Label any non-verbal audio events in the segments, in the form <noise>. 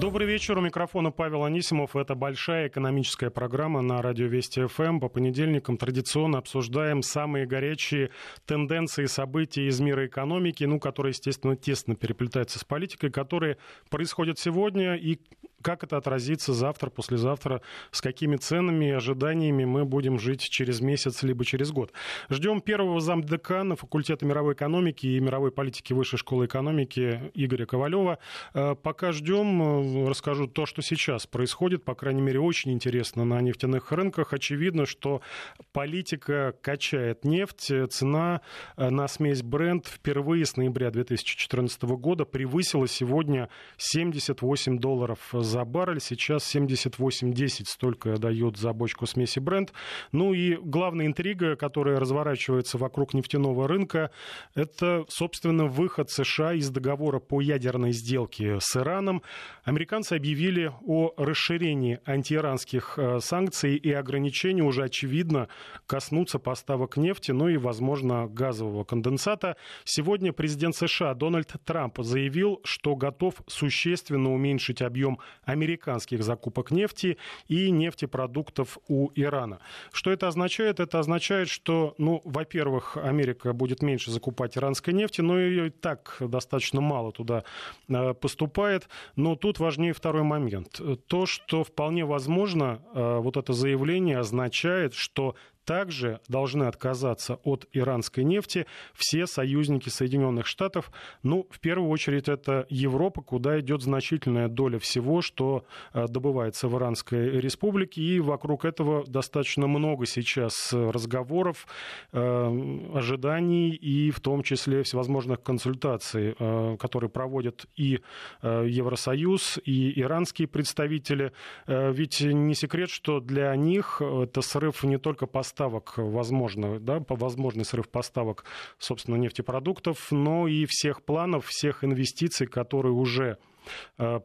Добрый вечер. У микрофона Павел Анисимов. Это большая экономическая программа на радио Вести ФМ. По понедельникам традиционно обсуждаем самые горячие тенденции события из мира экономики, ну, которые, естественно, тесно переплетаются с политикой, которые происходят сегодня и как это отразится завтра, послезавтра, с какими ценами и ожиданиями мы будем жить через месяц либо через год. Ждем первого замдекана факультета мировой экономики и мировой политики Высшей школы экономики Игоря Ковалева. Э, пока ждем, э, расскажу то, что сейчас происходит, по крайней мере, очень интересно на нефтяных рынках. Очевидно, что политика качает нефть, цена э, на смесь бренд впервые с ноября 2014 года превысила сегодня 78 долларов за баррель. Сейчас 78,10 столько дает за бочку смеси бренд. Ну и главная интрига, которая разворачивается вокруг нефтяного рынка, это, собственно, выход США из договора по ядерной сделке с Ираном. Американцы объявили о расширении антииранских э, санкций и ограничений уже, очевидно, коснутся поставок нефти, ну и, возможно, газового конденсата. Сегодня президент США Дональд Трамп заявил, что готов существенно уменьшить объем американских закупок нефти и нефтепродуктов у Ирана. Что это означает? Это означает, что, ну, во-первых, Америка будет меньше закупать иранской нефти, но ее и так достаточно мало туда э, поступает. Но тут важнее второй момент. То, что вполне возможно, э, вот это заявление означает, что также должны отказаться от иранской нефти все союзники Соединенных Штатов. Ну, в первую очередь, это Европа, куда идет значительная доля всего, что э, добывается в Иранской республике. И вокруг этого достаточно много сейчас разговоров, э, ожиданий и в том числе всевозможных консультаций, э, которые проводят и Евросоюз, и иранские представители. Ведь не секрет, что для них это срыв не только поставок поставок, возможно, да, возможный срыв поставок, собственно, нефтепродуктов, но и всех планов, всех инвестиций, которые уже э,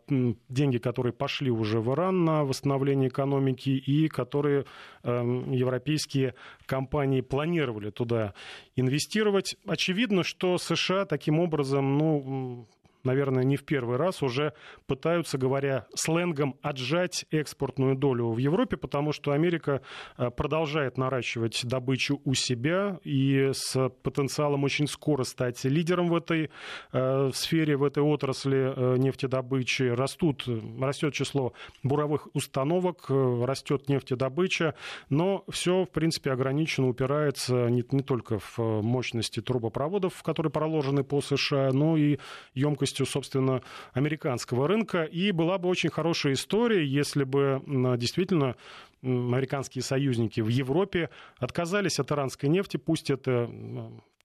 деньги, которые пошли уже в Иран на восстановление экономики и которые э, европейские компании планировали туда инвестировать. Очевидно, что США таким образом ну, наверное, не в первый раз уже пытаются, говоря сленгом, отжать экспортную долю в Европе, потому что Америка э, продолжает наращивать добычу у себя и с потенциалом очень скоро стать лидером в этой э, сфере, в этой отрасли э, нефтедобычи. Растут, растет число буровых установок, растет нефтедобыча, но все, в принципе, ограничено, упирается не, не только в мощности трубопроводов, которые проложены по США, но и емкость особенностью, собственно, американского рынка. И была бы очень хорошая история, если бы действительно американские союзники в Европе отказались от иранской нефти, пусть это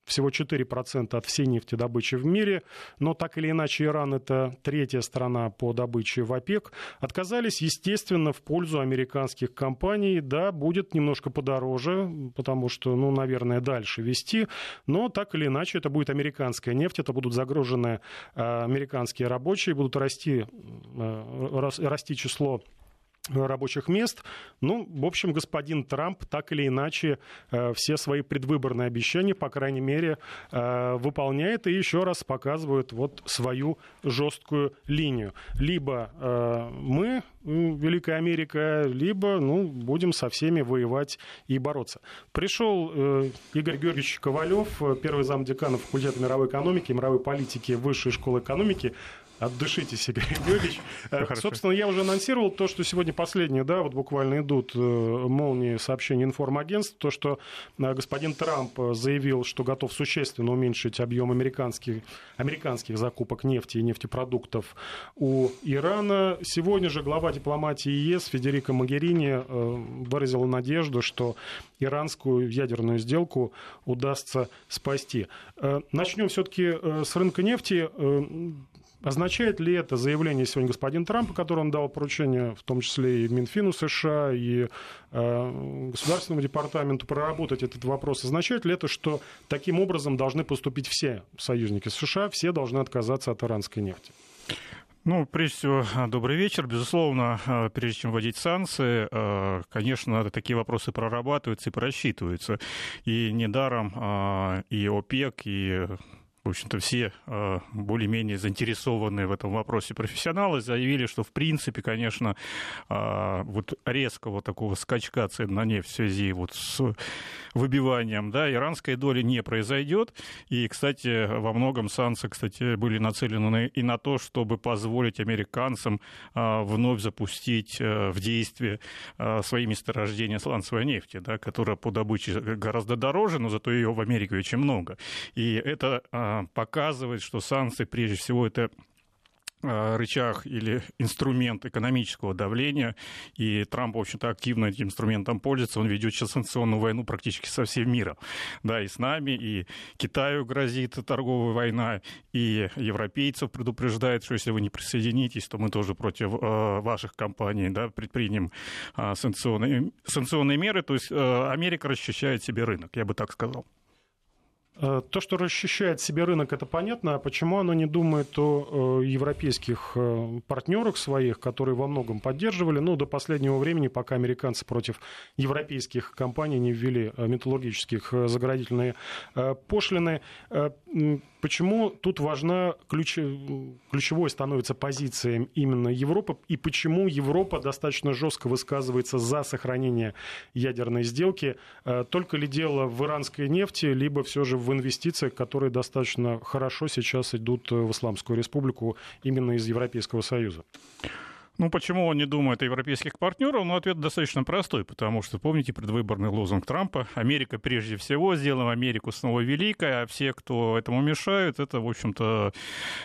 всего 4% от всей нефтедобычи в мире, но так или иначе Иран это третья страна по добыче в ОПЕК, отказались, естественно, в пользу американских компаний. Да, будет немножко подороже, потому что, ну, наверное, дальше вести, но так или иначе это будет американская нефть, это будут загружены э, американские рабочие, будут расти, э, расти число рабочих мест. Ну, в общем, господин Трамп так или иначе э, все свои предвыборные обещания, по крайней мере, э, выполняет и еще раз показывает вот свою жесткую линию. Либо э, мы, Великая Америка, либо ну, будем со всеми воевать и бороться. Пришел Игорь Георгиевич Ковалев, первый зам декана факультета мировой экономики и мировой политики Высшей школы экономики. Отдышитесь, Игорь Георгиевич. <laughs> Э, собственно, я уже анонсировал то, что сегодня последние, да, вот буквально идут э, молнии сообщений информагентств, то, что э, господин Трамп заявил, что готов существенно уменьшить объем американских, американских закупок нефти и нефтепродуктов у Ирана. Сегодня же глава дипломатии ЕС Федерико Магерини выразила надежду, что иранскую ядерную сделку удастся спасти. Начнем все-таки с рынка нефти. Означает ли это заявление сегодня господина Трампа, которое он дал поручение, в том числе и Минфину США, и э, Государственному департаменту проработать этот вопрос, означает ли это, что таким образом должны поступить все союзники США, все должны отказаться от иранской нефти? Ну, прежде всего, добрый вечер. Безусловно, э, прежде чем вводить санкции, э, конечно, такие вопросы прорабатываются и просчитываются. И недаром и ОПЕК, и в общем-то, все более-менее заинтересованные в этом вопросе профессионалы заявили, что, в принципе, конечно, вот резкого такого скачка цен на нефть в связи вот с выбиванием, да, иранской доли не произойдет. И, кстати, во многом санкции, кстати, были нацелены и на то, чтобы позволить американцам э, вновь запустить в действие свои месторождения сланцевой нефти, да, которая по добыче гораздо дороже, но зато ее в Америке очень много. И это показывает, что санкции, прежде всего, это а, рычаг или <laughs> инструмент экономического давления, и Трамп, в общем-то, активно этим инструментом пользуется. Он ведет сейчас санкционную войну практически со всем миром. Да, и с нами, и Китаю грозит торговая война, и европейцев предупреждает, что если вы не присоединитесь, то мы тоже против э, ваших компаний да, предпримем э, санкционные, санкционные меры. То есть э, Америка расчищает себе рынок, я бы так сказал. Э, то, что расчищает себе рынок, это понятно. А почему оно не думает о э, европейских э, партнерах своих, которые во многом поддерживали? Ну, до последнего времени, пока американцы против европейских компаний не ввели металлургических заградительные пошлины. Почему тут важна ключ... ключевой становится позиция именно Европы, и почему Европа достаточно жестко высказывается за сохранение ядерной сделки? Только ли дело в иранской нефти, либо все же в инвестициях, которые достаточно хорошо сейчас идут в Исламскую республику именно из Европейского Союза. Ну, почему он не думает о европейских партнерах? Ну, ответ достаточно простой, потому что, помните, предвыборный лозунг Трампа «Америка прежде всего, сделаем Америку снова великой», а все, кто этому мешают, это, в общем-то,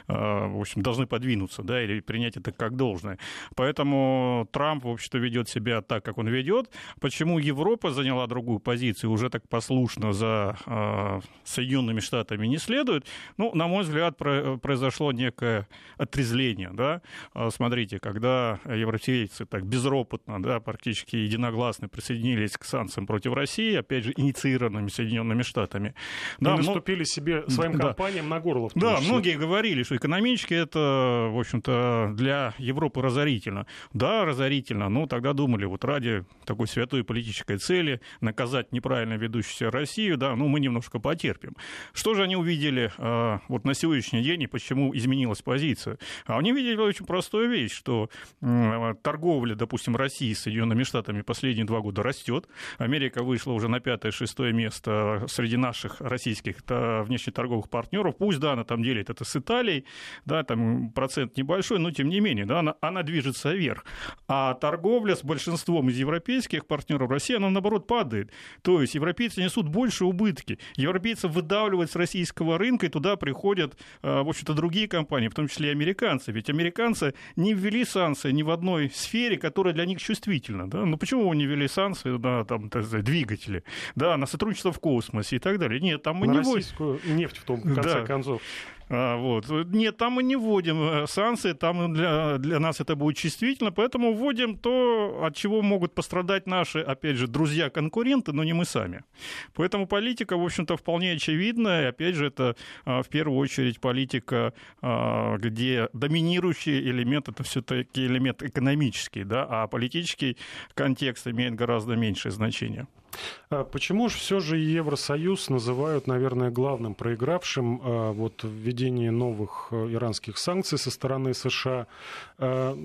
э, в общем, должны подвинуться, да, или принять это как должное. Поэтому Трамп, в общем-то, ведет себя так, как он ведет. Почему Европа заняла другую позицию, уже так послушно за э, Соединенными Штатами не следует? Ну, на мой взгляд, произошло некое отрезление, да. Смотрите, когда европейцы так безропотно, да, практически единогласно присоединились к санкциям против России, опять же, инициированными Соединенными Штатами. Да, наступили себе своим да. компаниям на горло. Да, многие говорили, что экономически это, в общем-то, для Европы разорительно. Да, разорительно, но тогда думали, вот ради такой святой политической цели наказать неправильно ведущуюся Россию, да, ну мы немножко потерпим. Что же они увидели э, вот на сегодняшний день и почему изменилась позиция? А они видели очень простую вещь, что торговля, допустим, России с Соединенными Штатами последние два года растет. Америка вышла уже на пятое-шестое место среди наших российских внешнеторговых партнеров. Пусть, да, она там делит это с Италией, да, там процент небольшой, но тем не менее, да, она, она движется вверх. А торговля с большинством из европейских партнеров России, она, наоборот, падает. То есть европейцы несут больше убытки. Европейцы выдавливают с российского рынка, и туда приходят, э, в общем-то, другие компании, в том числе и американцы. Ведь американцы не ввели санкции ни в одной сфере, которая для них чувствительна. Да? Ну почему вы не ввели санкции на там, двигатели, да, на сотрудничество в космосе и так далее? Нет, там мы на не российскую нефть в том конце да. концов. А, вот. Нет, там мы не вводим э, санкции, там для, для нас это будет чувствительно, поэтому вводим то, от чего могут пострадать наши, опять же, друзья-конкуренты, но не мы сами. Поэтому политика, в общем-то, вполне очевидна, и, опять же, это а, в первую очередь политика, а, где доминирующий элемент это все-таки элемент экономический, да, а политический контекст имеет гораздо меньшее значение. А почему же все же Евросоюз называют, наверное, главным проигравшим а, вот, введение новых э, иранских санкций со стороны США? А,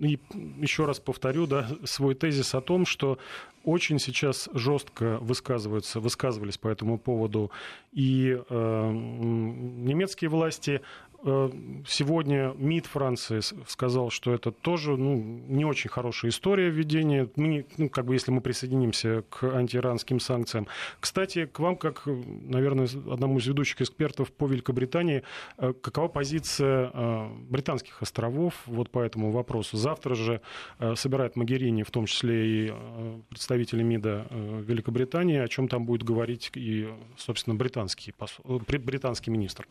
и еще раз повторю да, свой тезис о том, что очень сейчас жестко высказываются, высказывались по этому поводу и э, немецкие власти, сегодня МИД Франции сказал, что это тоже ну, не очень хорошая история введения, мы ну, как бы если мы присоединимся к антииранским санкциям. Кстати, к вам, как, наверное, одному из ведущих экспертов по Великобритании, э, какова позиция э, британских островов вот по этому вопросу? Завтра же собирает Магерини, в том числе и представители МИДа Великобритании, о чем там будет говорить и, собственно, британский, британский министр.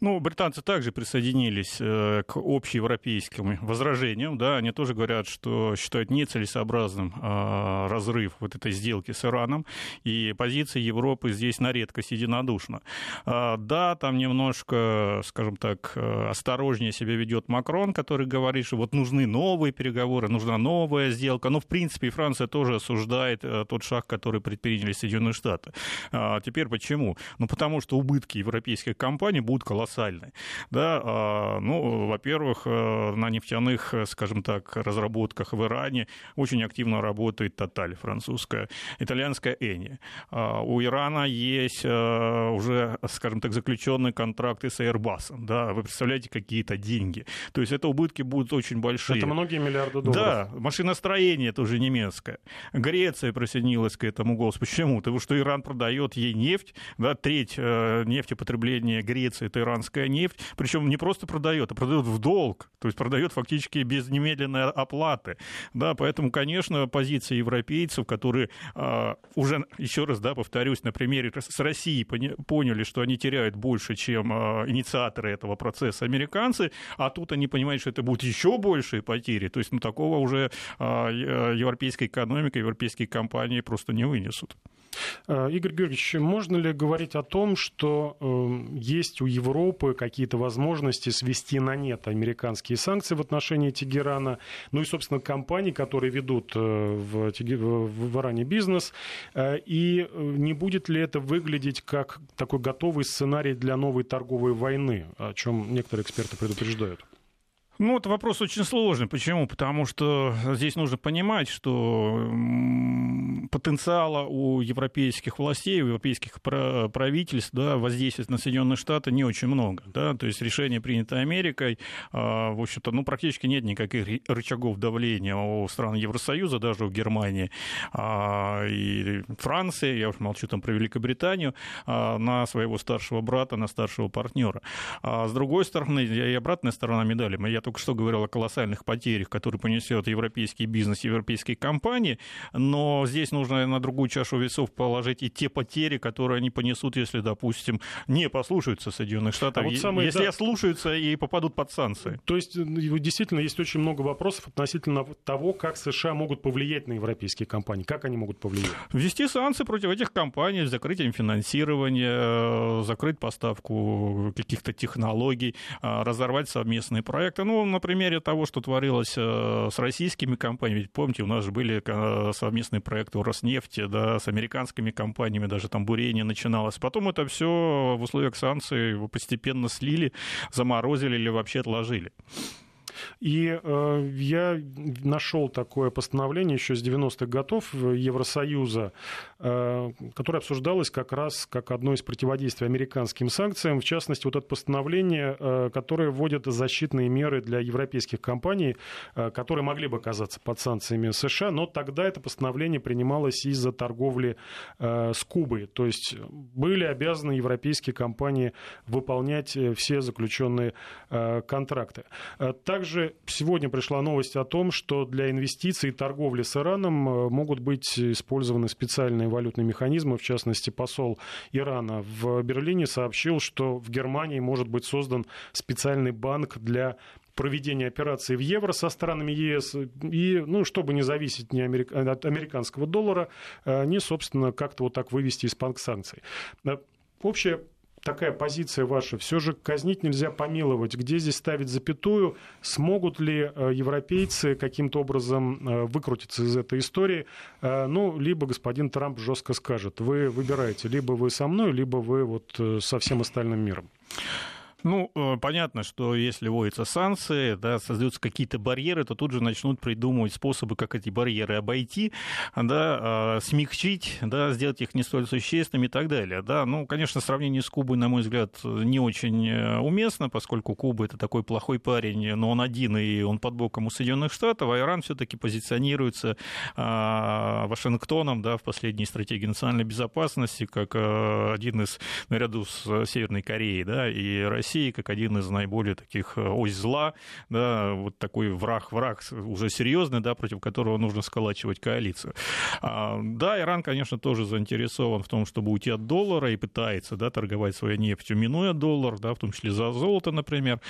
Ну, британцы также присоединились э, к общеевропейским возражениям. Да, они тоже говорят, что считают нецелесообразным э, разрыв вот этой сделки с Ираном. И позиция Европы здесь на редкость единодушна. Э, да, там немножко, скажем так, э, осторожнее себя ведет Макрон, который говорит, что вот нужны новые переговоры, нужна новая сделка. Но, в принципе, и Франция тоже осуждает э, тот шаг, который предприняли Соединенные Штаты. А теперь почему? Ну, потому что убытки европейских компаний будут колоссальными колоссальны. Да, а, ну, во-первых, э, на нефтяных, скажем так, разработках в Иране очень активно работает Тоталь французская, итальянская Эни. А, у Ирана есть э, уже, скажем так, заключенные контракты с Airbus. Да, вы представляете, какие-то деньги. То есть это убытки будут очень большие. Это многие миллиарды долларов. Да, машиностроение тоже немецкое. Греция присоединилась к этому голосу. Почему? Потому что Иран продает ей нефть, да, треть э, нефтепотребления Греции это Иран иранская нефть, причем не просто продает, а продает в долг, то есть продает фактически без немедленной оплаты. Да, поэтому, конечно, позиция европейцев, которые э, уже, еще раз, да, повторюсь, на примере с Россией поняли, что они теряют больше, чем э, инициаторы этого процесса американцы, а тут они понимают, что это будут еще большие потери. То есть, ну, такого уже э, европейская экономика, европейские компании просто не вынесут. Игорь Георгиевич, можно ли говорить о том, что э, есть у Европы Европы какие-то возможности свести на нет американские санкции в отношении Тегерана, ну и, собственно, компаний, которые ведут э, в, в Иране бизнес, э, и э, не будет ли это выглядеть как такой готовый сценарий для новой торговой войны, о чем некоторые эксперты предупреждают? Ну, это вопрос очень сложный. Почему? Потому что здесь нужно понимать, что потенциала у европейских властей, у европейских правительств да, воздействовать на Соединенные Штаты не очень много. Да? То есть решение, принятое Америкой, а, в общем-то, ну, практически нет никаких рычагов давления у стран Евросоюза, даже у Германии а, и Франции, я уж молчу там про Великобританию, а, на своего старшего брата, на старшего партнера. С другой стороны, и обратная сторона медали, я только что говорил о колоссальных потерях, которые понесет европейский бизнес, европейские компании, но здесь нужно на другую чашу весов положить и те потери, которые они понесут, если, допустим, не послушаются Соединенных Штатов, а вот самые, если да. слушаются и попадут под санкции. То есть действительно есть очень много вопросов относительно того, как США могут повлиять на европейские компании, как они могут повлиять. Ввести санкции против этих компаний, закрыть им финансирование, э, закрыть поставку каких-то технологий, э, разорвать совместные проекты. Ну, ну, на примере того, что творилось э, с российскими компаниями, помните, у нас же были э, совместные проекты у Роснефти, да, с американскими компаниями, даже там бурение начиналось. Потом это все в условиях санкций постепенно слили, заморозили или вообще отложили. И э, я нашел такое постановление еще с 90-х годов Евросоюза, э, которое обсуждалось как раз как одно из противодействий американским санкциям. В частности, вот это постановление, э, которое вводит защитные меры для европейских компаний, э, которые могли бы оказаться под санкциями США, но тогда это постановление принималось из-за торговли э, с Кубой. То есть были обязаны европейские компании выполнять э, все заключенные э, контракты. Э, также также сегодня пришла новость о том, что для инвестиций и торговли с Ираном э, могут быть использованы специальные валютные механизмы. В частности, посол Ирана в Берлине сообщил, что в Германии может быть создан специальный банк для проведения операций в евро со странами ЕС, и, ну, чтобы не зависеть ни от американского доллара, э, ни, собственно, как-то вот так вывести из-под санкций. Э, общая такая позиция ваша? Все же казнить нельзя помиловать. Где здесь ставить запятую? Смогут ли э, европейцы каким-то образом э, выкрутиться из этой истории? Э, ну, либо господин Трамп жестко скажет, вы выбираете, либо вы со мной, либо вы вот со всем остальным миром. Ну, э, понятно, что если вводятся санкции, да, создаются какие-то барьеры, то тут же начнут придумывать способы, как эти барьеры обойти, да, а, смягчить, да, сделать их не столь существенными и так далее. Да. Ну, конечно, сравнение с Кубой, на мой взгляд, не очень э, уместно, поскольку Куба это такой плохой парень, но он один, и он под боком у Соединенных Штатов, а Иран все-таки позиционируется Вашингтоном да, в последней стратегии национальной безопасности как один из, наряду с Северной Кореей да, и Россией, России как один из наиболее таких ось зла, да, вот такой враг-враг уже серьезный, да, против которого нужно сколачивать коалицию. А, да, Иран, конечно, тоже заинтересован в том, чтобы уйти от доллара и пытается да, торговать своей нефтью, минуя доллар, да, в том числе за золото, например.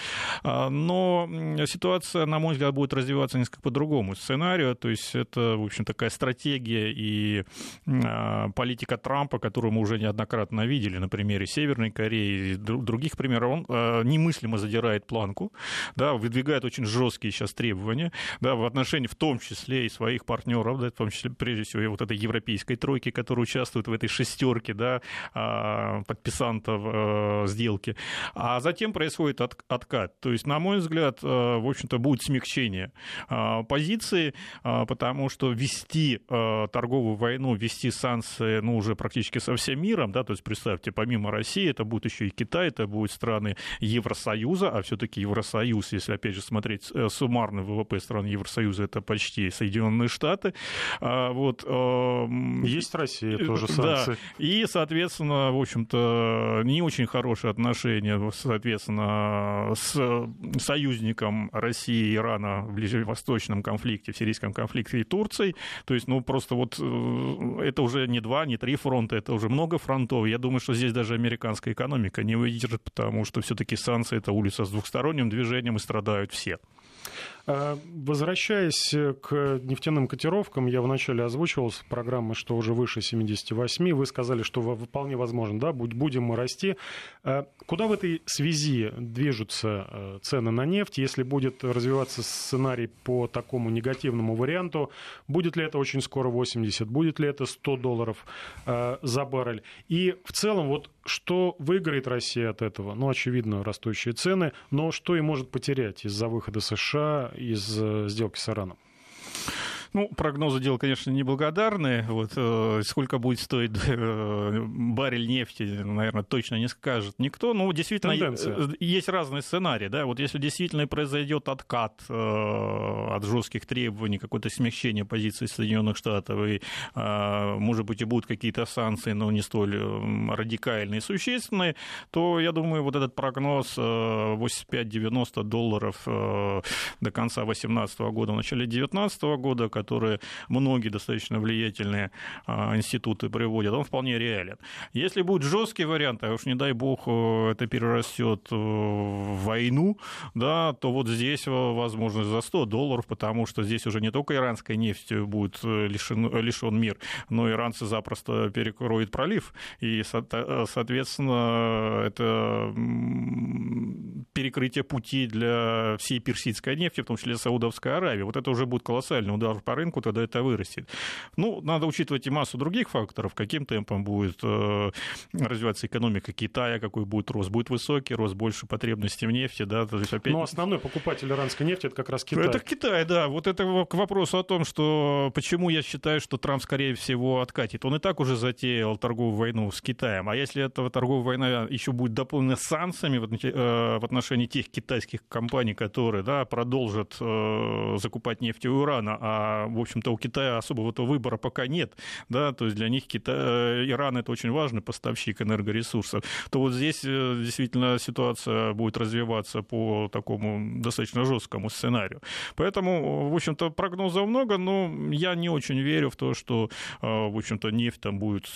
А, но ситуация, на мой взгляд, будет развиваться несколько по другому сценарию. То есть это, в общем, такая стратегия и а, политика Трампа, которую мы уже неоднократно видели на примере Северной Кореи и других примеров. Он немыслимо задирает планку, да, выдвигает очень жесткие сейчас требования да, в отношении в том числе и своих партнеров, да, в том числе, прежде всего, и вот этой европейской тройки, которая участвует в этой шестерке да, а, подписантов э, сделки. А затем происходит откат. То есть, на мой взгляд, э, в общем-то, будет смягчение позиции, потому что вести э, торговую войну, вести санкции, ну, уже практически со всем миром, да, то есть, представьте, помимо России, это будет еще и Китай, это будут страны Евросоюза, а все-таки Евросоюз, если, опять же, смотреть суммарный ВВП стран Евросоюза, это почти Соединенные Штаты. Вот, Есть Россия тоже санкции. Да. И, соответственно, в общем-то, не очень хорошие отношения, соответственно, с союзником России и Ирана в ближневосточном конфликте, в сирийском конфликте и Турцией. То есть, ну, просто вот э, это уже не два, не три фронта, это уже много фронтов. Я думаю, что здесь даже американская экономика не выдержит, потому что все-таки санкции — это улица с двухсторонним движением, и страдают все. А, возвращаясь к нефтяным котировкам, я вначале озвучивал с программы, что уже выше 78. Вы сказали, что вполне возможно, да, будем мы расти. А, куда в этой связи движутся а, цены на нефть? Если будет развиваться сценарий по такому негативному варианту, будет ли это очень скоро 80, будет ли это 100 долларов за баррель? И в целом, вот что выиграет Россия от этого? Ну, очевидно, растущие цены, но что и может потерять из-за выхода США из э, сделки с Ираном? Ну, прогнозы дело, конечно, неблагодарные. Вот, э, сколько будет стоить <laughs> э, баррель нефти, наверное, точно не скажет никто. Но действительно, Тенденция. Э, есть разные сценарии. Да? Вот если действительно произойдет откат э, от жестких требований, какое-то смягчение позиции Соединенных Штатов, и, э, может быть, и будут какие-то санкции, но не столь радикальные и существенные, то, я думаю, вот этот прогноз 85-90 долларов до конца 2018 года, в начале 2019 года, которые многие достаточно влиятельные а, институты приводят, он вполне реален. Если будет жесткий вариант, а уж не дай бог э, это перерастет э, в войну, да, то вот здесь возможность за 100 долларов, потому что здесь уже не только иранской нефтью будет э, лишен, лишен мир, но иранцы запросто перекроют пролив, и, соответственно, это перекрытие пути для всей персидской нефти, в том числе Саудовской Аравии. Вот это уже будет колоссальный удар по рынку, тогда это вырастет. Ну, надо учитывать и массу других факторов, каким темпом будет э, развиваться экономика Китая, какой будет рост. Будет высокий рост, больше потребностей в нефти, да, то есть опять... Но основной покупатель иранской нефти это как раз Китай. Это Китай, да. Вот это к вопросу о том, что почему я считаю, что Трамп, скорее всего, откатит. Он и так уже затеял торговую войну с Китаем. А если эта торговая война еще будет дополнена санкциями в э, отношении тех китайских компаний, которые да, продолжат э, закупать нефть у Ирана, а в общем-то, у Китая особого этого выбора пока нет, да, то есть для них Китай, э, Иран это очень важный поставщик энергоресурсов, то вот здесь э, действительно ситуация будет развиваться по такому достаточно жесткому сценарию. Поэтому, в общем-то, прогнозов много, но я не очень верю в то, что, э, в общем-то, нефть там будет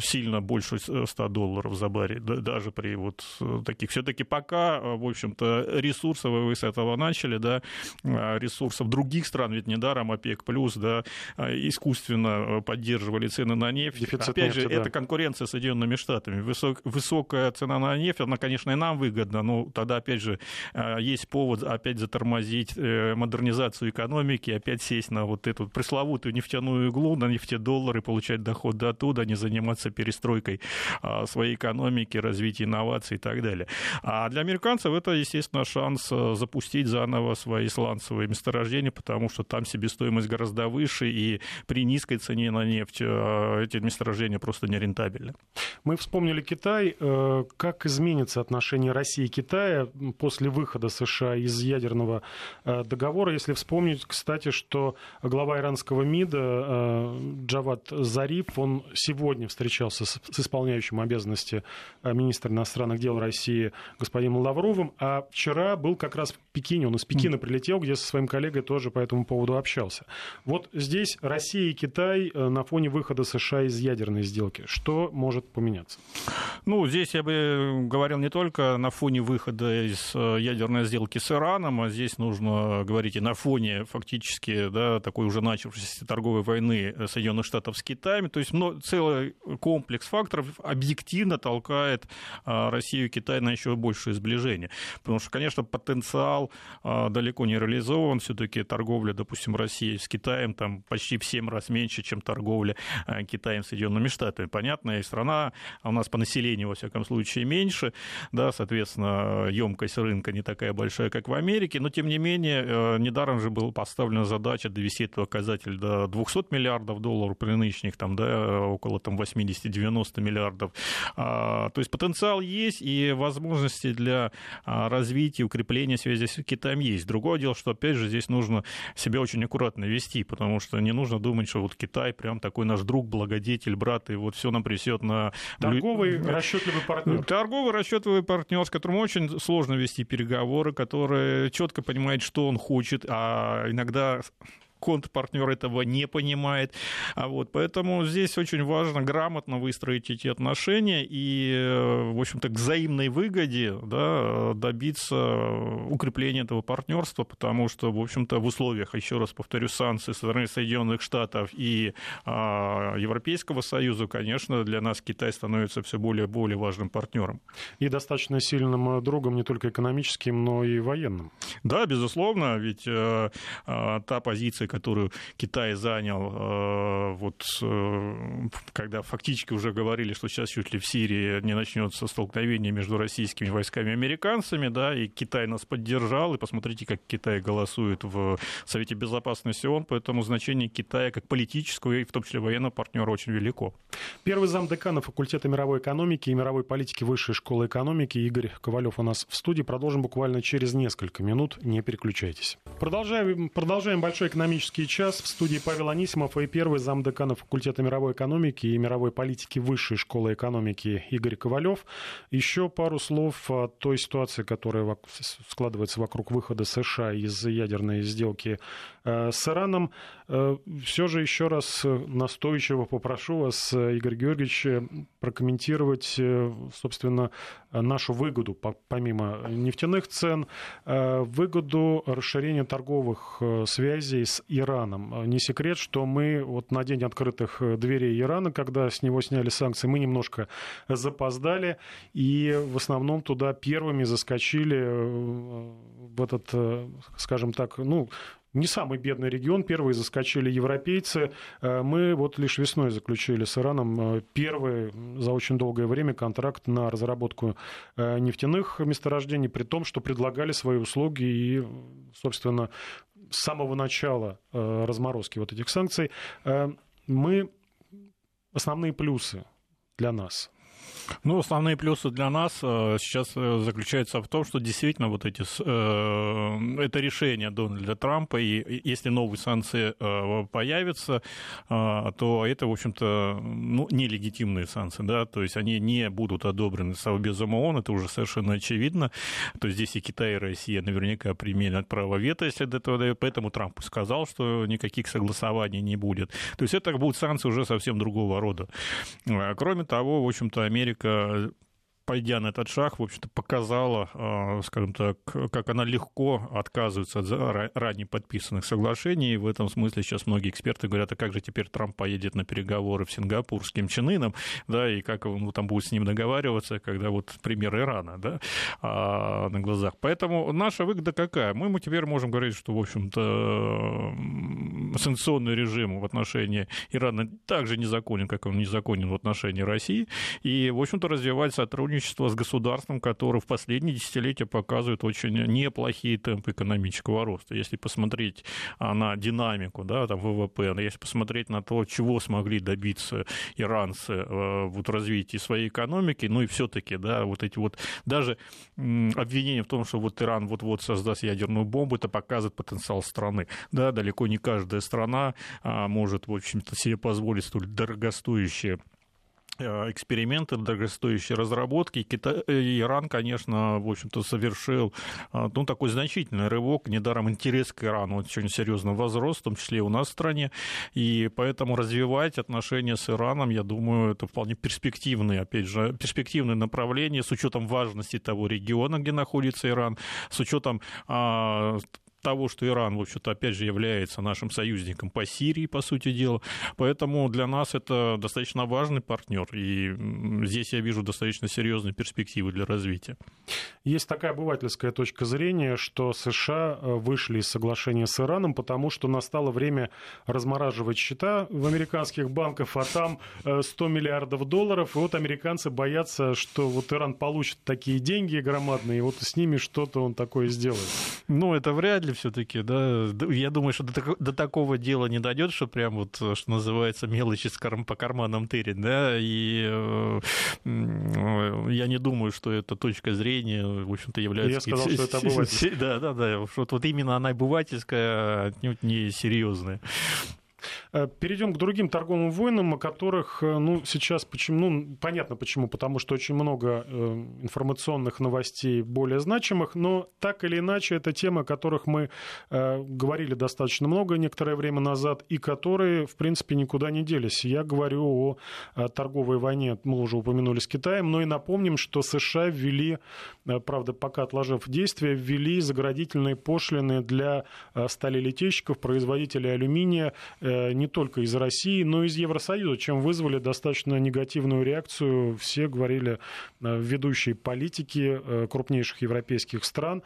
сильно больше 100 долларов за баррель, даже при вот таких. Все-таки пока, в общем-то, ресурсов, вы с этого начали, да, ресурсов других стран, ведь недаром ОПЕК плюс, да, а, искусственно э, поддерживали цены на нефть. Дефицит Опять нефти, же, да. это конкуренция с Соединенными Штатами. Высок, высокая цена на нефть, она, конечно, и нам выгодна, но тогда, опять же, э, есть повод опять затормозить э, модернизацию экономики, опять сесть на вот эту пресловутую нефтяную иглу, на нефтедоллары, получать доход до оттуда, а не заниматься перестройкой а, своей экономики, развитием инноваций и так далее. А для американцев это, естественно, шанс запустить заново свои сланцевые месторождения, потому что там себестоимость гораздо выше, и при низкой цене на нефть э, эти месторождения просто нерентабельны. Мы вспомнили Китай. Э, как изменится отношение России и Китая после выхода США из ядерного э, договора, если вспомнить, кстати, что глава иранского МИДа Джавад Зариф, он сегодня встречался с, исполняющим обязанности министра иностранных дел России господином Лавровым, а вчера был как раз в Пекине, он из Пекина прилетел, где со своим коллегой тоже по этому поводу общался. Вот здесь Россия и Китай на фоне выхода США из ядерной сделки. Что может поменяться? Ну, здесь я бы говорил не только на фоне выхода из ядерной сделки с Ираном, а здесь нужно говорить и на фоне фактически да, такой уже начавшейся торговой войны Соединенных Штатов с Китаем. То есть ну, целый комплекс факторов объективно толкает Россию и Китай на еще большее сближение. Потому что, конечно, потенциал далеко не реализован. Все-таки торговля, допустим, России с Китаем там почти в 7 раз меньше, чем торговля а, Китаем с Соединенными Штатами. Понятно, и страна у нас по населению, во всяком случае, меньше. Да, соответственно, емкость рынка не такая большая, как в Америке. Но, тем не менее, э, недаром же была поставлена задача довести этот показатель до 200 миллиардов долларов при нынешних, там, да, около там, 80-90 миллиардов. А, то есть потенциал есть, и возможности для а, развития, укрепления связи с Китаем есть. Другое дело, что, опять же, здесь нужно себя очень аккуратно вести, потому что не нужно думать, что вот Китай прям такой наш друг, благодетель, брат, и вот все нам присет на... Торговый расчетливый партнер. Торговый расчетливый партнер, с которым очень сложно вести переговоры, который четко понимает, что он хочет, а иногда контрпартнер этого не понимает. А вот, поэтому здесь очень важно грамотно выстроить эти отношения и, в общем-то, к взаимной выгоде да, добиться укрепления этого партнерства, потому что, в общем-то, в условиях, еще раз повторю, санкций со стороны Соединенных Штатов и а, Европейского Союза, конечно, для нас Китай становится все более и более важным партнером. И достаточно сильным другом не только экономическим, но и военным. Да, безусловно, ведь э, э, та позиция, которую Китай занял, э, вот э, когда фактически уже говорили, что сейчас чуть ли в Сирии не начнется столкновение между российскими войсками и американцами, да, и Китай нас поддержал, и посмотрите, как Китай голосует в Совете Безопасности ООН, поэтому значение Китая как политического и в том числе военного партнера очень велико. Первый зам декана факультета мировой экономики и мировой политики Высшей школы экономики Игорь Ковалев у нас в студии. Продолжим буквально через несколько минут. Не переключайтесь. Продолжаем, продолжаем большой экономический экономический час. В студии Павел Анисимов и первый замдекана факультета мировой экономики и мировой политики Высшей школы экономики Игорь Ковалев. Еще пару слов о той ситуации, которая складывается вокруг выхода США из ядерной сделки с Ираном. Э, Все же еще раз настойчиво попрошу вас, Игорь Георгиевич, прокомментировать, э, собственно, нашу выгоду, помимо нефтяных цен, выгоду расширения торговых связей с Ираном. Не секрет, что мы вот на день открытых дверей Ирана, когда с него сняли санкции, мы немножко запоздали, и в основном туда первыми заскочили э, в этот, э, скажем так, ну, не самый бедный регион. Первые заскочили европейцы. Э, мы вот лишь весной заключили с Ираном первый за очень долгое время контракт на разработку нефтяных месторождений, при том, что предлагали свои услуги и, собственно, с самого начала э, разморозки вот этих санкций, э, мы основные плюсы для нас ну, основные плюсы для нас э, сейчас э, заключаются в том, что действительно вот эти, э, это решение Дональда Трампа, и если новые санкции появятся, то это, в общем-то, ну, нелегитимные санкции, да, то есть они не будут одобрены Совбезом ООН, это уже совершенно очевидно, то есть здесь и Китай, и Россия наверняка применят право вето, если до этого дают, поэтому Трамп сказал, что никаких согласований не будет. То есть это будут санкции уже совсем другого рода. Кроме того, в общем-то, Америка Америка пойдя на этот шаг, в общем-то, показала, а, скажем так, как она легко отказывается от ранее подписанных соглашений. В этом смысле сейчас многие эксперты говорят, а как же теперь Трамп поедет на переговоры в Сингапур с Ким Чен Ыном, да, и как он там будет с ним договариваться, когда вот пример Ирана, да, а, на глазах. Поэтому наша выгода какая? Мы, мы теперь можем говорить, что, в общем-то, санкционный режим в отношении Ирана также незаконен, как он незаконен в отношении России, и, в общем-то, развивать сотрудничество с государством, которое в последние десятилетия показывает очень неплохие темпы экономического роста. Если посмотреть а, на динамику да, там, ВВП, если посмотреть на то, чего смогли добиться иранцы э, вот, развитии своей экономики, ну и все-таки, да, вот эти вот даже обвинения в том, что вот Иран вот-вот создаст ядерную бомбу, это показывает потенциал страны. Да, далеко не каждая страна а, может, в общем-то, себе позволить столь дорогостоящие Э, эксперименты, дорогостоящие разработки. Китай, э, Иран, конечно, в общем-то, совершил э, ну, такой значительный рывок. Недаром интерес к Ирану очень серьезно возрос, в том числе и у нас в стране. И поэтому развивать отношения с Ираном, я думаю, это вполне перспективные, опять же, перспективные направления с учетом важности того региона, где находится Иран, с учетом а, того, что Иран, в общем-то, опять же, является нашим союзником по Сирии, по сути дела. Поэтому для нас это достаточно важный партнер. И здесь я вижу достаточно серьезные перспективы для развития. Есть такая обывательская точка зрения, что США э, вышли из соглашения с Ираном, потому что настало время размораживать счета в американских банках, а там 100 э, миллиардов долларов. И вот американцы боятся, что вот Иран получит такие деньги громадные, и вот с ними что-то он такое сделает. Ну, это вряд ли деле все-таки, да, я думаю, что до, до такого дела не дойдет, что прям вот, что называется, мелочи с карм, по карманам тырить, да, и э, я не думаю, что эта точка зрения, в общем-то, является... Я сказал, что это обывательская. <laughs> Да, да, да, вот, вот именно она обывательская, отнюдь не серьезная. Э, перейдем к другим торговым войнам, о которых, э, ну, сейчас почему, ну, понятно почему, потому что очень много э, информационных новостей более значимых, но так или иначе это темы, о которых мы говорили достаточно много некоторое время назад и которые, в принципе, никуда не делись. Я говорю о торговой войне, мы уже упомянули с Китаем, но и напомним, что США ввели, правда, пока отложив действия, ввели заградительные пошлины для сталелитейщиков, производителей алюминия, Э, не только из России, но и из Евросоюза, чем вызвали достаточно негативную реакцию. Все говорили э, ведущие политики э, крупнейших европейских стран,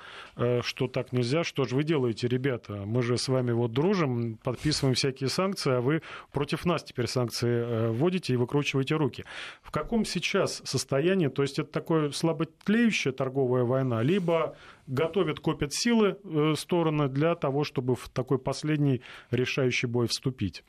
что так нельзя. Что же вы делаете, ребята? Мы же с вами вот дружим, подписываем всякие санкции, а вы против нас теперь санкции вводите и выкручиваете руки. В каком сейчас состоянии? То есть это такое слаботлеющая торговая война, либо готовят, копят силы э, стороны для того, чтобы в такой последний решающий бой вступить?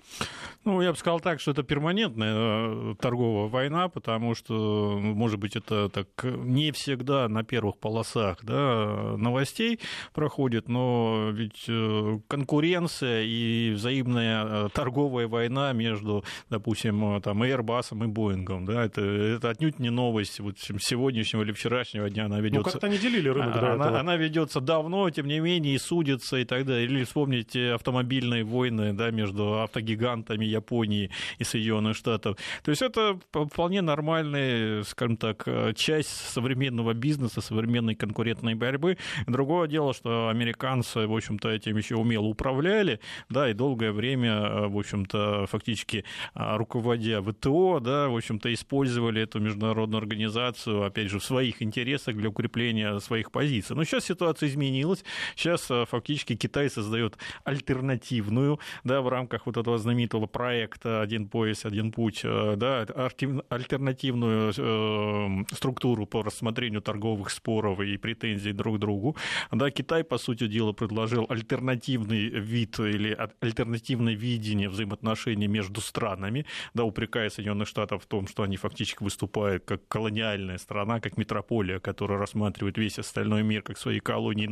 Ну, я бы сказал так, что это перманентная э, торговая война, потому что, может быть, это так не всегда на первых полосах да, новостей проходит, но ведь э, конкуренция и взаимная торговая война между, допустим, там, Airbus и Boeing, да, это, это отнюдь не новость вот сегодняшнего или вчерашнего дня она ведется. Ну, как-то они делили рынок этого она ведется давно, тем не менее, и судится и так далее. Или вспомните автомобильные войны да, между автогигантами Японии и Соединенных Штатов. То есть это вполне нормальная, скажем так, часть современного бизнеса, современной конкурентной борьбы. Другое дело, что американцы, в общем-то, этим еще умело управляли, да, и долгое время, в общем-то, фактически руководя ВТО, да, в общем-то, использовали эту международную организацию, опять же, в своих интересах для укрепления своих позиций. Но сейчас сейчас ситуация изменилась. Сейчас э, фактически Китай создает альтернативную, да, в рамках вот этого знаменитого проекта «Один пояс, один путь», э, да, альтернативную э, структуру по рассмотрению торговых споров и претензий друг к другу. Да, Китай, по сути дела, предложил альтернативный вид или альтернативное видение взаимоотношений между странами, да, упрекая Соединенных Штатов в том, что они фактически выступают как колониальная страна, как метрополия, которая рассматривает весь остальной мир как свои колонии,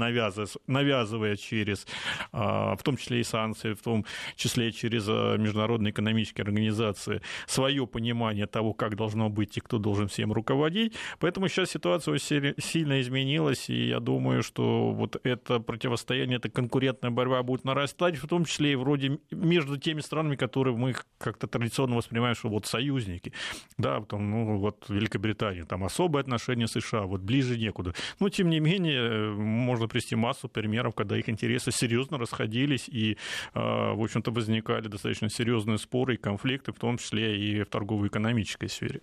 навязывая, через, а, в том числе и санкции, в том числе через а, международные экономические организации, свое понимание того, как должно быть и кто должен всем руководить. Поэтому сейчас ситуация сильно изменилась, и я думаю, что вот это противостояние, эта конкурентная борьба будет нарастать, в том числе и вроде между теми странами, которые мы как-то традиционно воспринимаем, что вот союзники, да, там, ну, вот Великобритания, там особые отношения с США, вот ближе некуда. Но, тем не менее, можно привести массу примеров, когда их интересы серьезно расходились и, в общем-то, возникали достаточно серьезные споры и конфликты, в том числе и в торгово-экономической сфере.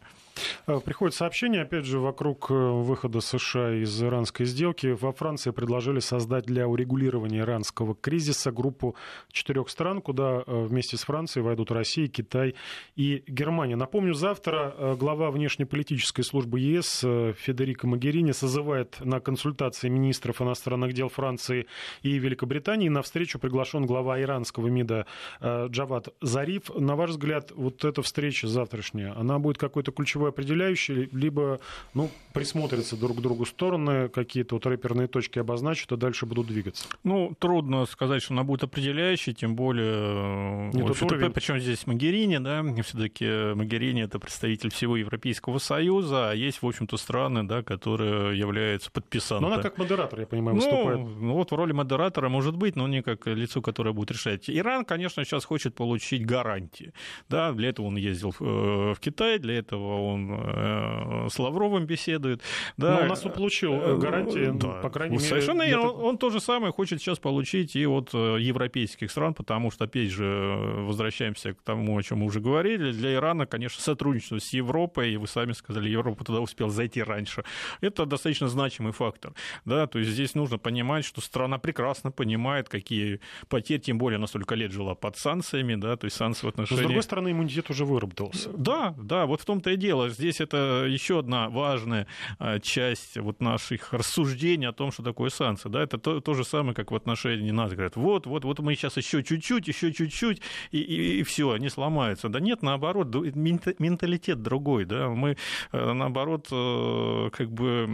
Приходит сообщение, опять же, вокруг выхода США из иранской сделки. Во Франции предложили создать для урегулирования иранского кризиса группу четырех стран, куда вместе с Францией войдут Россия, Китай и Германия. Напомню, завтра глава внешнеполитической службы ЕС Федерико Магерини созывает на консультации министров иностранных дел Франции и Великобритании. На встречу приглашен глава иранского МИДа э, Джавад Зариф. На ваш взгляд, вот эта встреча завтрашняя, она будет какой-то ключевой определяющей, либо ну, присмотрятся друг к другу стороны, какие-то вот рэперные точки обозначат, а дальше будут двигаться? Ну, трудно сказать, что она будет определяющей, тем более... Не тот уровень. Причем здесь Магерини, да, все-таки Магерини это представитель всего Европейского Союза, а есть, в общем-то, страны, да, которые являются подписантами. Но она как модератор, я понимаю, выступает. Ну, ну вот в роли модератора может быть, но не как лицо, которое будет решать. Иран, конечно, сейчас хочет получить гарантии. Да, для этого он ездил в э, Китай, для этого он э, с Лавровым беседует. Да. Но у нас получил э, гарантии, да. по крайней мере. Совершенно верно. Он, он то же самое хочет сейчас получить и от европейских стран, потому что, опять же, возвращаемся к тому, о чем мы уже говорили. Для Ирана, конечно, сотрудничество с Европой, и вы сами сказали, Европа туда успела зайти раньше. Это достаточно значимый фактор. Да? То есть здесь нужно понимать, что страна прекрасно понимает, какие потери, тем более на столько лет жила под санкциями, да, то есть санкции в отношении... Но, с другой стороны, иммунитет уже выработался. Да, да, вот в том-то и дело. Здесь это еще одна важная а, часть вот наших рассуждений о том, что такое санкции. Да? Это то, то же самое, как в отношении нас. Говорят, вот, вот, вот мы сейчас еще чуть-чуть, еще чуть-чуть, и, и, и все, они сломаются. Да нет, наоборот, менталитет другой. Да? Мы, э, наоборот, э, как бы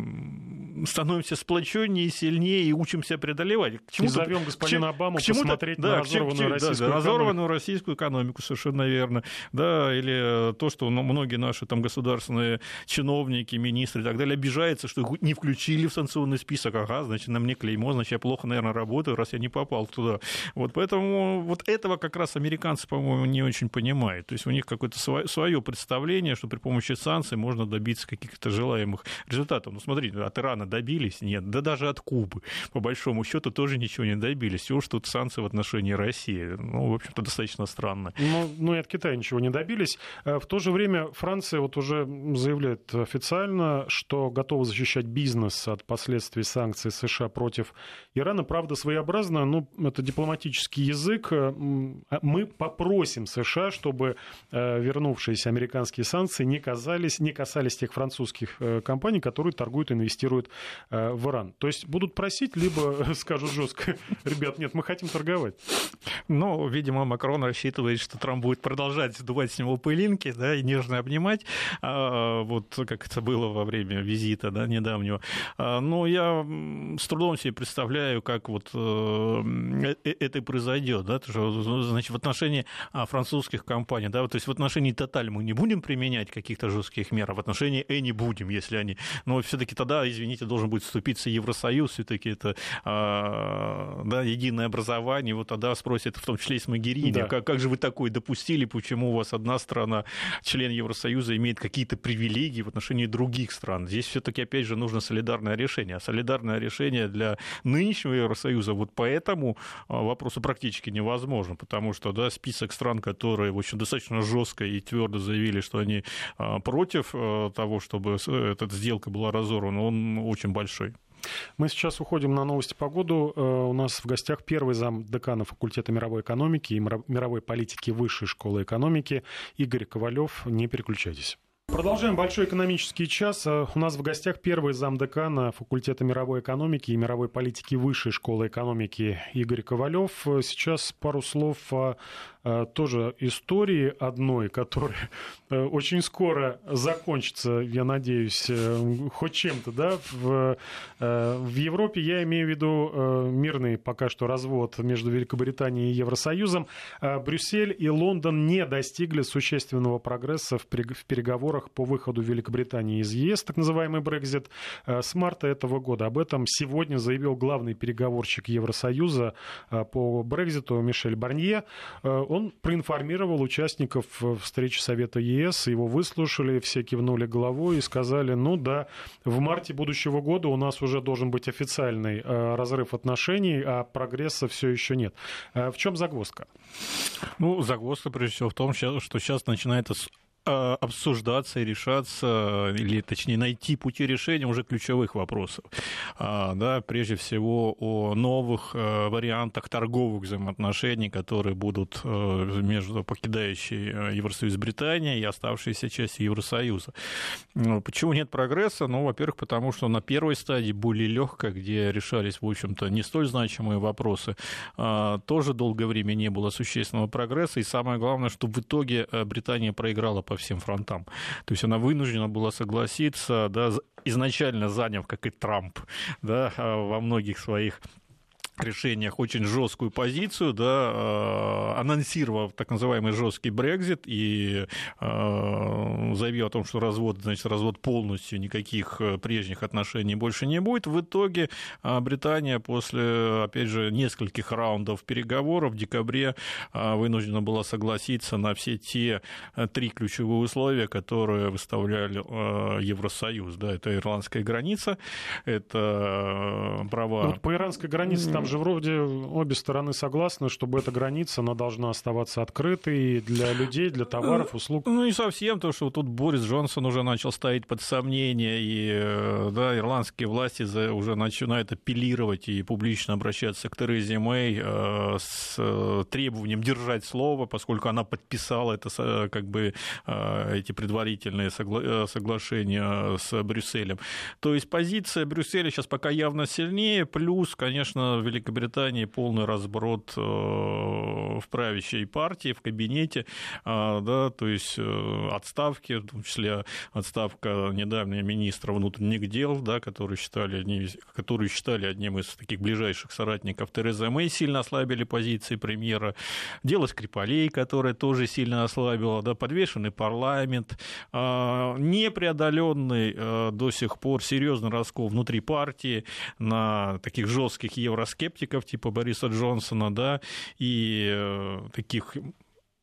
становимся сплоченнее, и сильнее и учимся преодолевать. К чему и зовем господина Обаму посмотреть да, на разорванную к, российскую да, экономику. разорванную российскую экономику, совершенно верно. Да, или то, что многие наши там государственные чиновники, министры и так далее обижаются, что их не включили в санкционный список. Ага, значит, на мне клеймо, значит, я плохо, наверное, работаю, раз я не попал туда. Вот поэтому вот этого как раз американцы, по-моему, не очень понимают. То есть у них какое-то свое представление, что при помощи санкций можно добиться каких-то желаемых результатов. Ну, смотрите, от Ирана добились? Нет. Да даже от Кубы, по большому счету, тоже ничего не добились. Всего, что тут санкции в отношении России. Ну, в общем-то, достаточно странно. Ну, ну и от Китая ничего не добились. Э, в то же время Франция вот уже заявляет официально, что готова защищать бизнес от последствий санкций США против Ирана. Правда, своеобразно, ну, это дипломатический язык. Э, мы попросим США, чтобы э, вернувшиеся американские санкции не, казались, не касались тех французских компаний, которые торгуют и инвестируют в Иран. То есть будут просить, либо <laughs> скажут жестко, ребят, нет, мы хотим торговать. Ну, видимо, Макрон рассчитывает, что Трамп будет продолжать сдувать с него пылинки, да, и нежно обнимать, а, вот как это было во время визита, да, недавнего. А, но я с трудом себе представляю, как вот э, э, это произойдет, да, значит, в отношении а, французских компаний, да, то есть в отношении Тоталь мы не будем применять каких-то жестких мер, а в отношении Эни будем, если они, но все-таки тогда, извините, должен будет вступиться Евросоюз, все-таки это да, единое образование, вот тогда спросят, в том числе и с Магерини, да. как, как же вы такое допустили, почему у вас одна страна, член Евросоюза, имеет какие-то привилегии в отношении других стран. Здесь все-таки, опять же, нужно солидарное решение. А солидарное решение для нынешнего Евросоюза вот по этому а, вопросу практически невозможно, потому что да, список стран, которые в общем, достаточно жестко и твердо заявили, что они а, против а, того, чтобы эта сделка была разорвана, он очень большой. Мы сейчас уходим на новости погоду. Э, у нас в гостях первый зам декана факультета мировой экономики и мировой политики Высшей школы экономики Игорь Ковалев. Не переключайтесь. Продолжаем большой экономический час. Э, у нас в гостях первый замдекана факультета мировой экономики и мировой политики Высшей школы экономики Игорь Ковалев. Э, сейчас пару слов о Э, тоже истории одной, которая э, очень скоро закончится, я надеюсь, э, хоть чем-то, да, в, в Европе, я имею в виду мирный пока что развод между Великобританией и Евросоюзом. Брюссель и Лондон не достигли существенного прогресса в переговорах по выходу Великобритании из ЕС, так называемый Брекзит, с марта этого года. Об этом сегодня заявил главный переговорщик Евросоюза по Брекзиту Мишель Барнье. Он проинформировал участников встречи Совета ЕС, его выслушали, все кивнули головой и сказали, ну да, в марте будущего года у нас уже должен быть официальный разрыв отношений, а прогресса все еще нет. В чем загвоздка? Ну, загвоздка, прежде всего, в том, что сейчас начинает Э, обсуждаться и решаться, или точнее найти пути решения уже ключевых вопросов. А, да, прежде всего о новых э, вариантах торговых взаимоотношений, которые будут э, между покидающей Евросоюз Британией и оставшейся частью Евросоюза. Ну, почему нет прогресса? Ну, во-первых, потому что на первой стадии, более легкой, где решались, в общем-то, не столь значимые вопросы, а, тоже долгое время не было существенного прогресса. И самое главное, что в итоге Британия проиграла по всем фронтам. То есть она вынуждена была согласиться, да, изначально заняв, как и Трамп, да, во многих своих решениях очень жесткую позицию, да, э, анонсировав так называемый жесткий Брекзит и э, заявив о том, что развод, значит, развод полностью, никаких э, прежних отношений больше не будет. В итоге Британия после, опять же, нескольких раундов переговоров в декабре вынуждена была согласиться на все те три ключевые условия, которые выставляли Евросоюз. Да, это ирландская граница, это права... Ну, вот по иранской границе там же вроде обе стороны согласны, чтобы эта граница, она должна оставаться открытой для людей, для товаров, услуг. Ну, не совсем, то, что тут Борис Джонсон уже начал ставить под сомнение, и э, да, ирландские власти уже начинают апеллировать и публично обращаться к Терезе Мэй э, с э, требованием держать слово, поскольку она подписала это, как бы, эти предварительные согла- соглашения с Брюсселем. То есть позиция Брюсселя сейчас пока явно сильнее, плюс, конечно, Великобритании полный разброд в правящей партии, в кабинете, да, то есть отставки, в том числе отставка недавняя министра внутренних дел, да, которые считали, которые считали одним из таких ближайших соратников Терезы Мэй, сильно ослабили позиции премьера. Дело Скрипалей, которое тоже сильно ослабило, да, подвешенный парламент, непреодоленный до сих пор серьезный раскол внутри партии на таких жестких евроскептиков типа Бориса Джонсона, да, и э, таких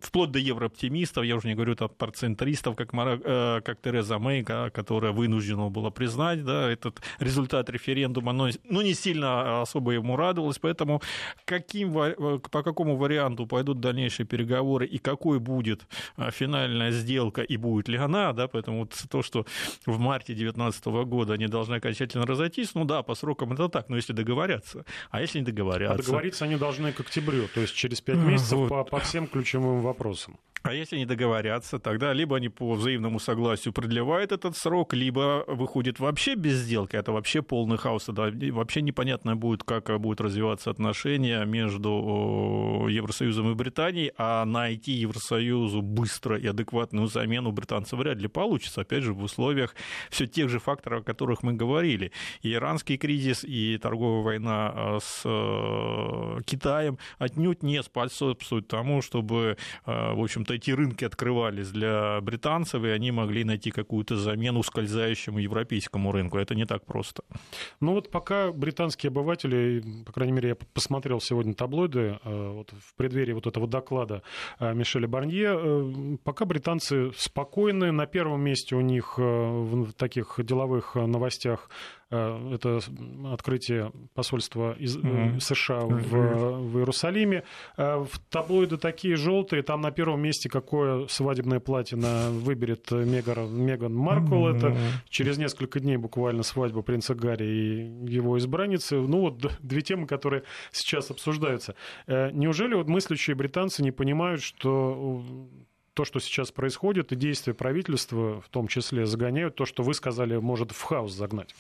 вплоть до еврооптимистов, я уже не говорю там, про центристов, как, Мара, э, как Тереза Мэй, которая вынуждена была признать да, этот результат референдума, но ну, не сильно особо ему радовалась, поэтому каким, э, по какому варианту пойдут дальнейшие переговоры и какой будет э, финальная сделка и будет ли она, да, поэтому вот то, что в марте 2019 года они должны окончательно разойтись, ну да, по срокам это так, но если договорятся, а если не договорятся... А договориться они должны к октябрю, то есть через пять месяцев вот. по, по всем ключевым вопросам вопросам. А если не договорятся, тогда либо они по взаимному согласию продлевают этот срок, либо выходит вообще без сделки. Это вообще полный хаос. Да, вообще непонятно будет, как будут развиваться отношения между Евросоюзом и Британией, а найти Евросоюзу быстро и адекватную замену британцев вряд ли получится. Опять же, в условиях все тех же факторов, о которых мы говорили. И иранский кризис, и торговая война а, с э, Китаем отнюдь не способствуют тому, чтобы, э, в общем-то, эти рынки открывались для британцев, и они могли найти какую-то замену скользающему европейскому рынку. Это не так просто. Ну вот пока британские обыватели, по крайней мере, я посмотрел сегодня таблоиды э, вот в преддверии вот этого доклада э, Мишеля Барнье, э, пока британцы спокойны, на первом месте у них в таких деловых новостях Э, это открытие посольства из, mm-hmm. США в, в Иерусалиме. Э, в таблоиды такие желтые, там на первом месте какое свадебное платье на, выберет Меган, Меган Маркл. Mm-hmm. Это через несколько дней буквально свадьба принца Гарри и его избранницы. Ну вот две темы, которые сейчас обсуждаются. Неужели вот мыслящие британцы не понимают, что то, что сейчас происходит, и действия правительства в том числе загоняют то, что вы сказали, может в хаос загнать?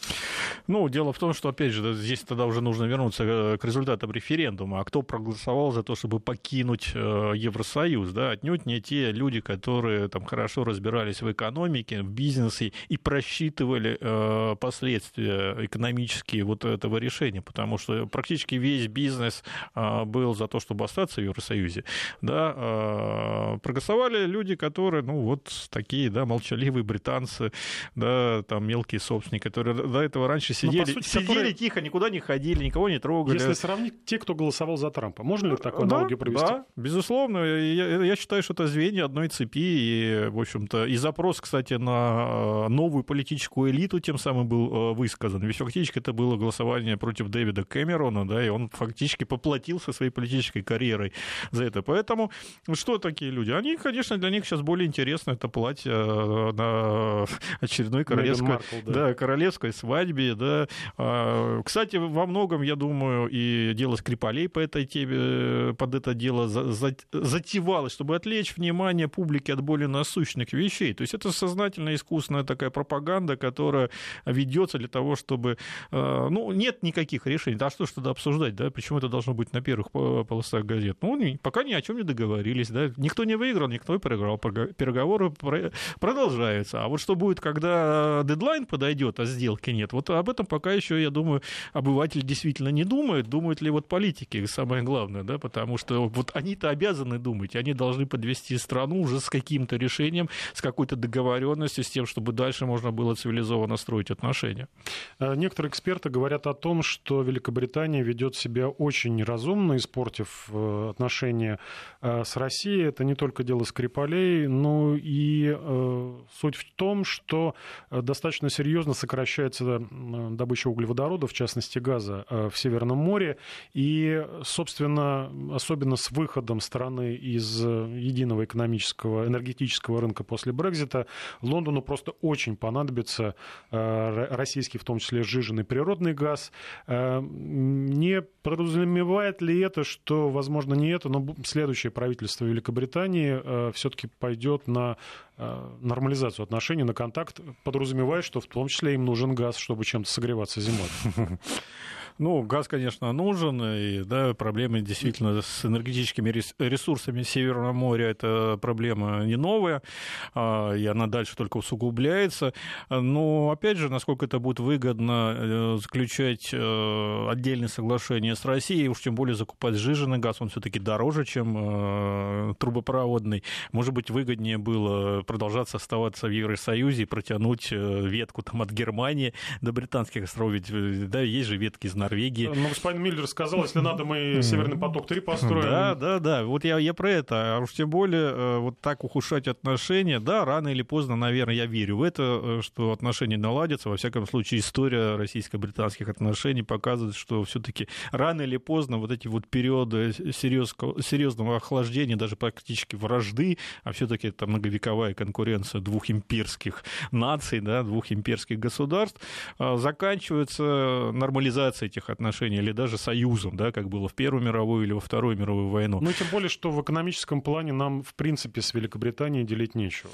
Ну, дело в том, что, опять же, здесь тогда уже нужно вернуться э, к результатам референдума. А кто проголосовал за то, чтобы покинуть э, Евросоюз? Да? Отнюдь не те люди, которые там хорошо разбирались в экономике, в бизнесе и просчитывали э, последствия экономические вот этого решения, потому что практически весь бизнес был за то, чтобы остаться в Евросоюзе. Да? Проголосовали люди, которые, ну, вот такие, да, молчаливые британцы, да, там мелкие собственники, которые до этого раньше ну, сидели, сути, сидели которые... тихо, никуда не ходили, никого не трогали. Если сравнить те, кто голосовал за Трампа, можно ли такую да, аналогию провести? Да, безусловно. Я, я считаю, что это звенья одной цепи, и, в общем-то, и запрос, кстати, на новую политическую элиту тем самым был высказан. Ведь фактически это было голосование против Дэвида Кэмерона, да, и он фактически поплатился своей политической карьерой за это. Поэтому что такие люди? Они, конечно, для них сейчас более интересно это платье э, на <laughs> очередной королевской, Маркл, да. Да, королевской свадьбе. Да. А, кстати, во многом, я думаю, и дело Скрипалей по этой теме, под это дело затевалось, чтобы отвлечь внимание публики от более насущных вещей. То есть это сознательно искусственная такая пропаганда, которая ведется для того, чтобы... Э, ну, нет никаких решений. Да что ж тогда обсуждать, да? Почему это должно быть на первых полосах газет? Ну, пока ни о чем не договорились, да? Никто не выиграл, никто проиграл. Переговоры продолжаются. А вот что будет, когда дедлайн подойдет, а сделки нет, вот об этом пока еще, я думаю, обыватель действительно не думает. Думают ли вот политики, самое главное, да? Потому что вот они-то обязаны думать. Они должны подвести страну уже с каким-то решением, с какой-то договоренностью, с тем, чтобы дальше можно было цивилизованно строить отношения. Э, некоторые эксперты говорят о том, что Великобритания ведет себя очень разумно, испортив э, отношения э, с Россией. Это не только дело Скрипалей, но и суть в том, что достаточно серьезно сокращается добыча углеводорода, в частности газа, в Северном море. И, собственно, особенно с выходом страны из единого экономического, энергетического рынка после Брекзита, Лондону просто очень понадобится российский, в том числе сжиженный природный газ. Э, не подразумевает ли это, что, возможно, не это, но следующее правительство Великобритании э, все-таки пойдет на э, нормализацию отношений, на контакт, подразумевая, что в том числе им нужен газ, чтобы чем-то согреваться зимой? Ну, газ, конечно, нужен, и да, проблемы действительно с энергетическими ресурсами Северного моря это проблема не новая, а, и она дальше только усугубляется. Но, опять же, насколько это будет выгодно э, заключать э, отдельные соглашения с Россией, уж тем более закупать сжиженный газ, он все-таки дороже, чем э, трубопроводный. Может быть, выгоднее было продолжаться оставаться в Евросоюзе и протянуть ветку там, от Германии до британских островов, ведь да, есть же ветки из Норвегии. Ну, господин Миллер сказал, если надо, мы Северный поток-3 построим. Да, да, да. Вот я, я про это. А уж тем более э, вот так ухудшать отношения, да, рано или поздно, наверное, я верю в это, э, что отношения наладятся. Во всяком случае, история российско-британских отношений показывает, что все-таки рано или поздно вот эти вот периоды серьезного, охлаждения, даже практически вражды, а все-таки это многовековая конкуренция двух имперских наций, да, двух имперских государств, э, заканчиваются нормализацией этих отношений, или даже союзом, да, как было в Первую мировую или во Вторую мировую войну. Ну, тем более, что в экономическом плане нам, в принципе, с Великобританией делить нечего.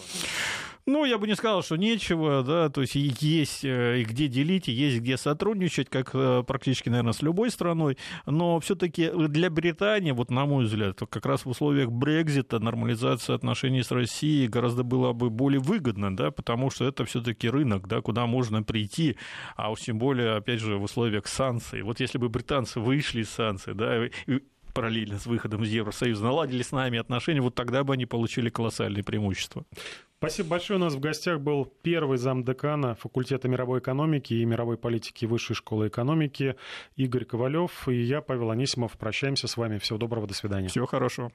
Ну, я бы не сказал, что нечего, да, то есть есть э, где делить, и есть где сотрудничать, как э, практически, наверное, с любой страной, но все-таки для Британии, вот на мой взгляд, как раз в условиях Брекзита нормализация отношений с Россией гораздо была бы более выгодна, да, потому что это все-таки рынок, да, куда можно прийти, а уж тем более, опять же, в условиях санкций. Вот если бы британцы вышли из санкций, да, параллельно с выходом из Евросоюза, наладили с нами отношения, вот тогда бы они получили колоссальные преимущества. Спасибо большое. У нас в гостях был первый замдекана факультета мировой экономики и мировой политики Высшей школы экономики Игорь Ковалев и я, Павел Анисимов. Прощаемся с вами. Всего доброго, до свидания. Всего хорошего.